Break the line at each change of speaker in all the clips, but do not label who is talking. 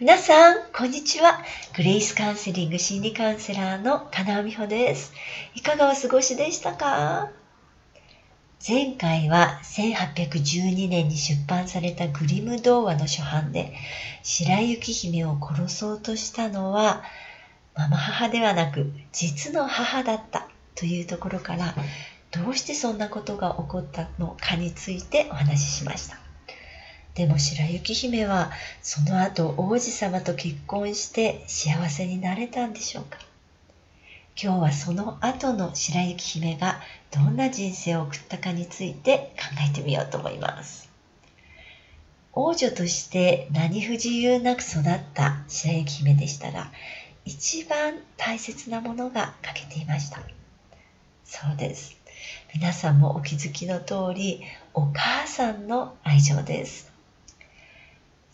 皆さん、こんにちは。グレイスカウンセリング心理カウンセラーの金尾美穂です。いかがお過ごしでしたか？前回は1812年に出版されたグリム童話の初版で白雪姫を殺そうとしたのはママ母ではなく実の母だったというところからどうしてそんなことが起こったのかについてお話ししました。でも白雪姫はその後王子様と結婚して幸せになれたんでしょうか？今日はその後の白雪姫がどんな人生を送ったかについて考えてみようと思います。王女として何不自由なく育った白雪姫でしたが一番大切なものが欠けていました。そうです。皆さんもお気づきの通りお母さんの愛情です。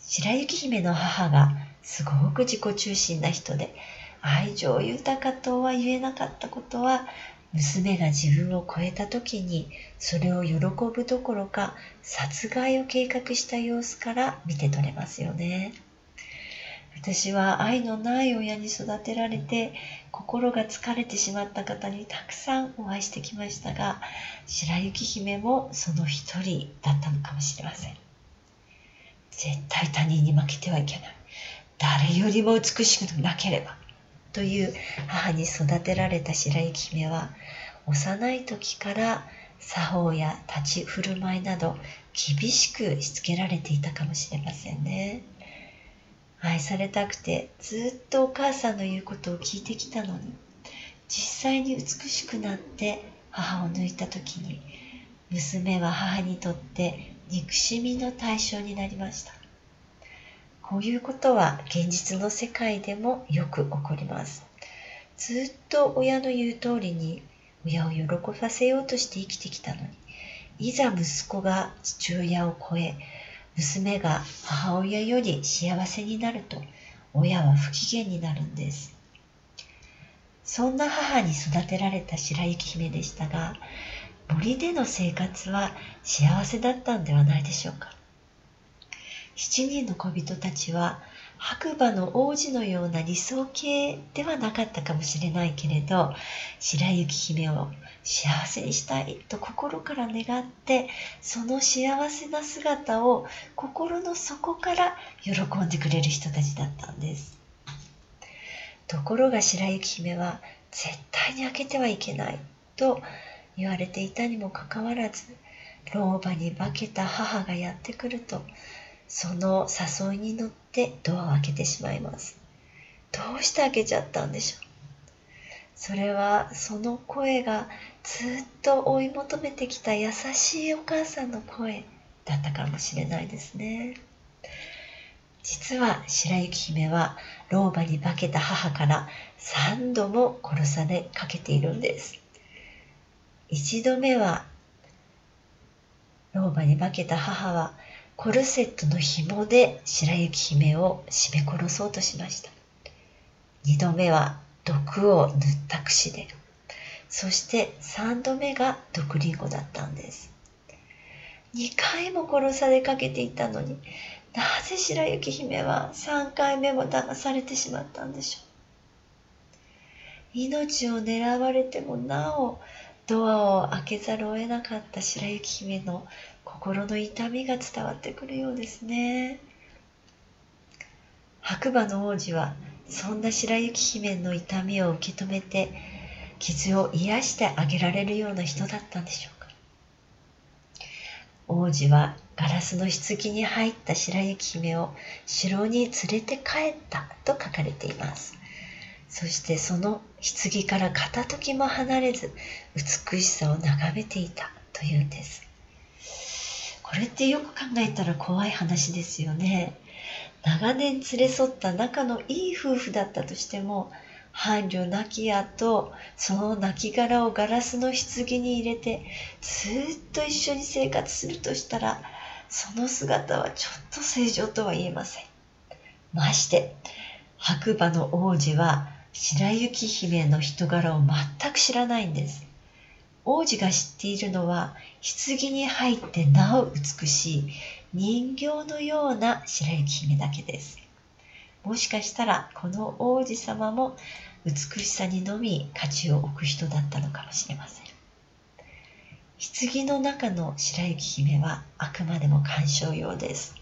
白雪姫の母がすごく自己中心な人で愛情豊かとは言えなかったことは娘が自分を超えた時にそれを喜ぶどころか殺害を計画した様子から見て取れますよね。私は愛のない親に育てられて心が疲れてしまった方にたくさんお会いしてきましたが白雪姫もその一人だったのかもしれません。絶対他人に負けてはいけない。誰よりも美しくなければ。という母に育てられた白雪姫は幼い時から作法や立ち振る舞いなど厳しくしつけられていたかもしれませんね。愛されたくてずっとお母さんの言うことを聞いてきたのに実際に美しくなって母を抜いた時に娘は母にとって憎しみの対象になりました。こういうことは現実の世界でもよく起こります。ずっと親の言う通りに親を喜ばせようとして生きてきたのにいざ息子が父親を超え娘が母親より幸せになると親は不機嫌になるんです。そんな母に育てられた白雪姫でしたが森での生活は幸せだったんではないでしょうか。7人の小人たちは白馬の王子のような理想形ではなかったかもしれないけれど白雪姫を幸せにしたいと心から願ってその幸せな姿を心の底から喜んでくれる人たちだったんです。ところが白雪姫は絶対に開けてはいけないと言われていたにもかかわらず老婆に化けた母がやってくるとその誘いに乗ってドアを開けてしまいます。どうして開けちゃったんでしょう？それはその声がずっと追い求めてきた優しいお母さんの声だったかもしれないですね。実は白雪姫は老婆に化けた母から3度も殺されかけているんです。一度目は老婆に化けた母はコルセットの紐で白雪姫を絞め殺そうとしました。二度目は毒を塗った櫛でそして三度目が毒リンゴだったんです。二回も殺されかけていたのになぜ白雪姫は三回目も騙されてしまったんでしょう。命を狙われてもなおドアを開けざるを得なかった白雪姫の心の痛みが伝わってくるようですね。白馬の王子はそんな白雪姫の痛みを受け止めて傷を癒してあげられるような人だったんでしょうか。王子はガラスの棺に入った白雪姫を城に連れて帰ったと書かれています。そしてその棺から片時も離れず美しさを眺めていたというんです。これってよく考えたら怖い話ですよね。長年連れ添った仲のいい夫婦だったとしても伴侶亡き後その亡骸をガラスの棺に入れてずっと一緒に生活するとしたらその姿はちょっと正常とは言えません。まして白馬の王子は白雪姫の人柄を全く知らないんです。王子が知っているのは棺に入ってなお美しい人形のような白雪姫だけです。もしかしたらこの王子様も美しさにのみ価値を置く人だったのかもしれません棺の中の白雪姫はあくまでも鑑賞用です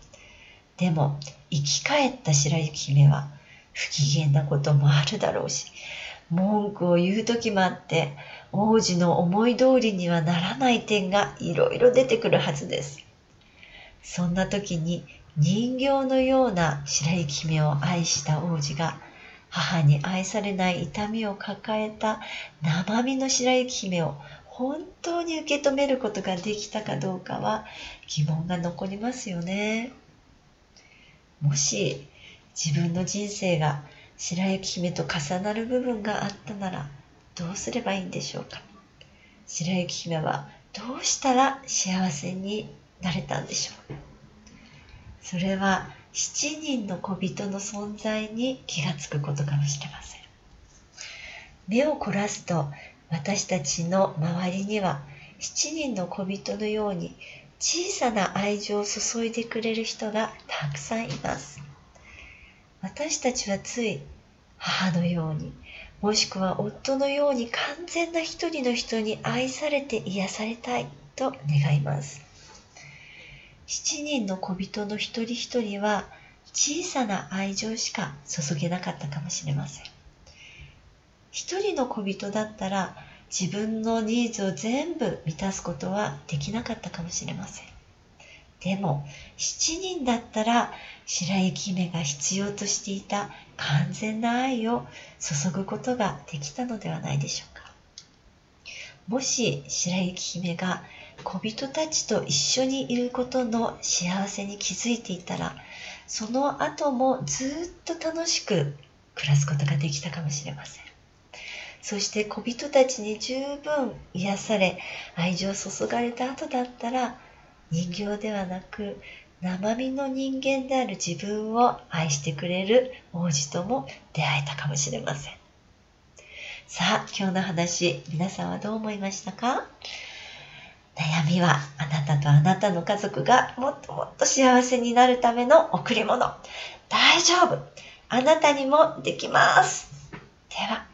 でも生き返った白雪姫は不機嫌なこともあるだろうし文句を言う時もあって王子の思い通りにはならない点がいろいろ出てくるはずですそんな時に人形のような白雪姫を愛した王子が母に愛されない痛みを抱えた生身の白雪姫を本当に受け止めることができたかどうかは疑問が残りますよね。もし自分の人生が白雪姫と重なる部分があったならどうすればいいんでしょうか？白雪姫はどうしたら幸せになれたんでしょう？それは7人の小人の存在に気がつくことかもしれません。目を凝らすと私たちの周りには7人の小人のように小さな愛情を注いでくれる人がたくさんいます。私たちはつい母のようにもしくは夫のように完全な一人の人に愛されて癒されたいと願います。7人の小人の一人一人は小さな愛情しか注げなかったかもしれません。一人の小人だったら自分のニーズを全部満たすことはできなかったかもしれません。でも7人だったら白雪姫が必要としていた完全な愛を注ぐことができたのではないでしょうか。もし白雪姫が小人たちと一緒にいることの幸せに気づいていたらその後もずっと楽しく暮らすことができたかもしれません。そして小人たちに十分癒され愛情を注がれた後だったら人形ではなく生身の人間である自分を愛してくれる王子とも出会えたかもしれません。さあ今日の話皆さんはどう思いましたか？悩みはあなたとあなたの家族がもっともっと幸せになるための贈り物。大丈夫。あなたにもできます。では